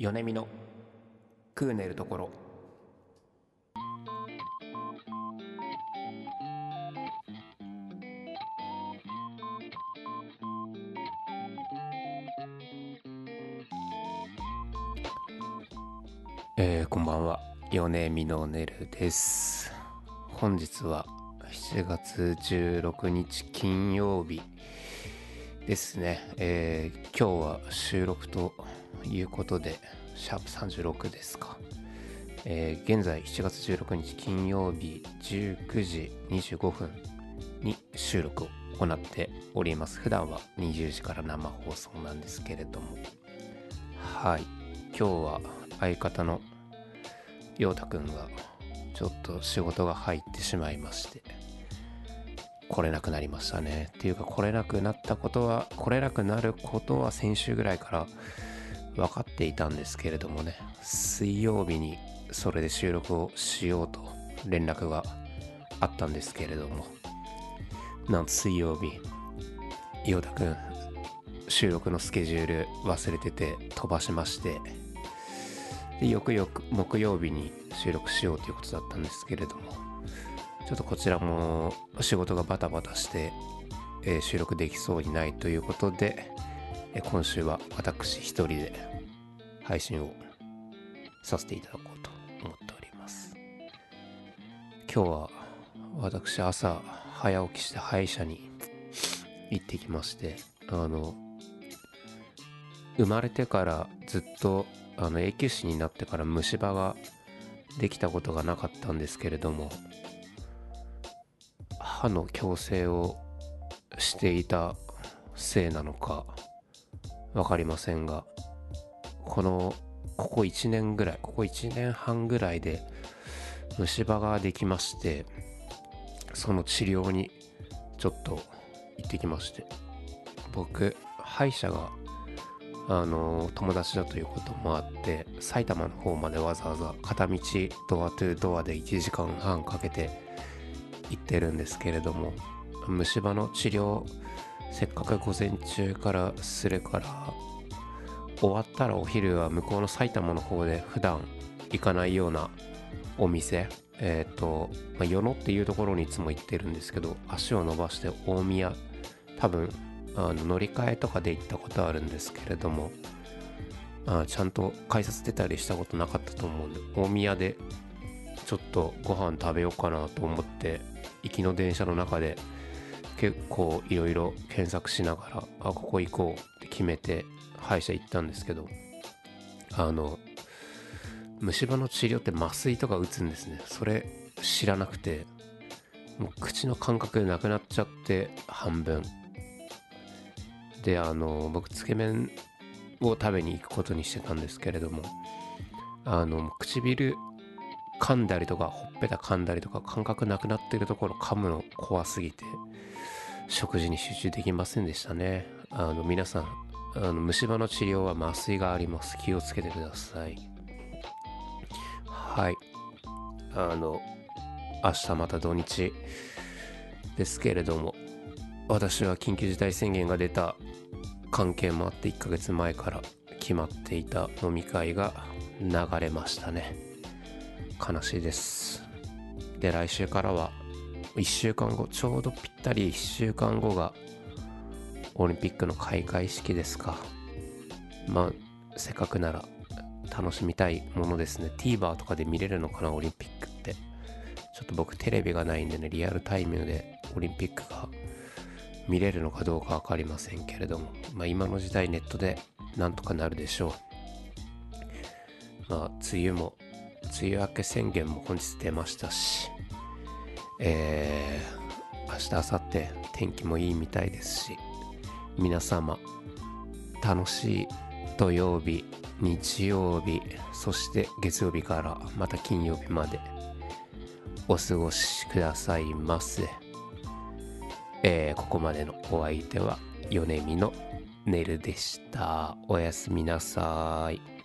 米見のクーネルところ。えー、こんばんは。米見のねるです。本日は7月16日金曜日。ですね、えー、今日は収録ということでシャープ36ですか、えー、現在7月16日金曜日19時25分に収録を行っております。普段は20時から生放送なんですけれども。はい。今日は相方の陽太くんがちょっと仕事が入ってしまいまして。来れなくなりましたね。っていうか来れなくなったことは来れなくなることは先週ぐらいから分かっていたんですけれどもね。水曜日にそれで収録をしようと連絡があったんですけれども。なんと水曜日伊代田くん収録のスケジュール忘れてて飛ばしましてでよくよく木曜日に収録しようということだったんですけれども。ちょっとこちらも仕事がバタバタして、えー、収録できそうにないということで、え、今週は私一人で配信をさせていただこうと思っております。今日は私朝早起きして歯医者に行ってきましてあの生まれてからずっとあの永久歯になってから虫歯ができたことがなかったんですけれども歯の矯正をしていたせいなのか分かりませんがこのここ1年ぐらいここ1年半ぐらいで虫歯ができましてその治療にちょっと行ってきまして僕歯医者があの友達だということもあって埼玉の方までわざわざ片道ドアトゥドアで1時間半かけて行ってるんですけれども虫歯の治療せっかく午前中からするから終わったらお昼は向こうの埼玉の方で普段行かないようなお店えっ、ー、と、まあ、与野っていうところにいつも行ってるんですけど足を伸ばして大宮多分あの乗り換えとかで行ったことあるんですけれどもあちゃんと改札出たりしたことなかったと思うんで大宮でちょっとご飯食べようかなと思って行きの電車の中で結構いろいろ検索しながらあここ行こうって決めて歯医者行ったんですけどあの虫歯の治療って麻酔とか打つんですね。それ知らなくてもう口の感覚でなくなっちゃって半分。であの僕つけ麺を食べに行くことにしてたんですけれどもあの唇噛んだりとかほっぺた噛んだりとか感覚なくなってるところ噛むの怖すぎて食事に集中できませんでしたね。あの皆さんあの虫歯の治療は麻酔があります。気をつけてください。はい。あの明日また土日ですけれども私は緊急事態宣言が出た関係もあって1ヶ月前から決まっていた飲み会が流れましたね。悲しいです。で来週からは1週間後ちょうどぴったり1週間後がオリンピックの開会式ですか。まあせっかくなら楽しみたいものですね。TVer とかで見れるのかなオリンピックって。ちょっと僕テレビがないんでねリアルタイムでオリンピックが見れるのかどうか分かりませんけれども、まあ、今の時代ネットでなんとかなるでしょう。まあ、梅雨も、梅雨明け宣言も本日出ましたし、えー、明日、明後日天気もいいみたいですし、皆様、楽しい土曜日、日曜日、そして月曜日からまた金曜日までお過ごしくださいませ。えー、ここまでのお相手は米見のねるでした。おやすみなさい。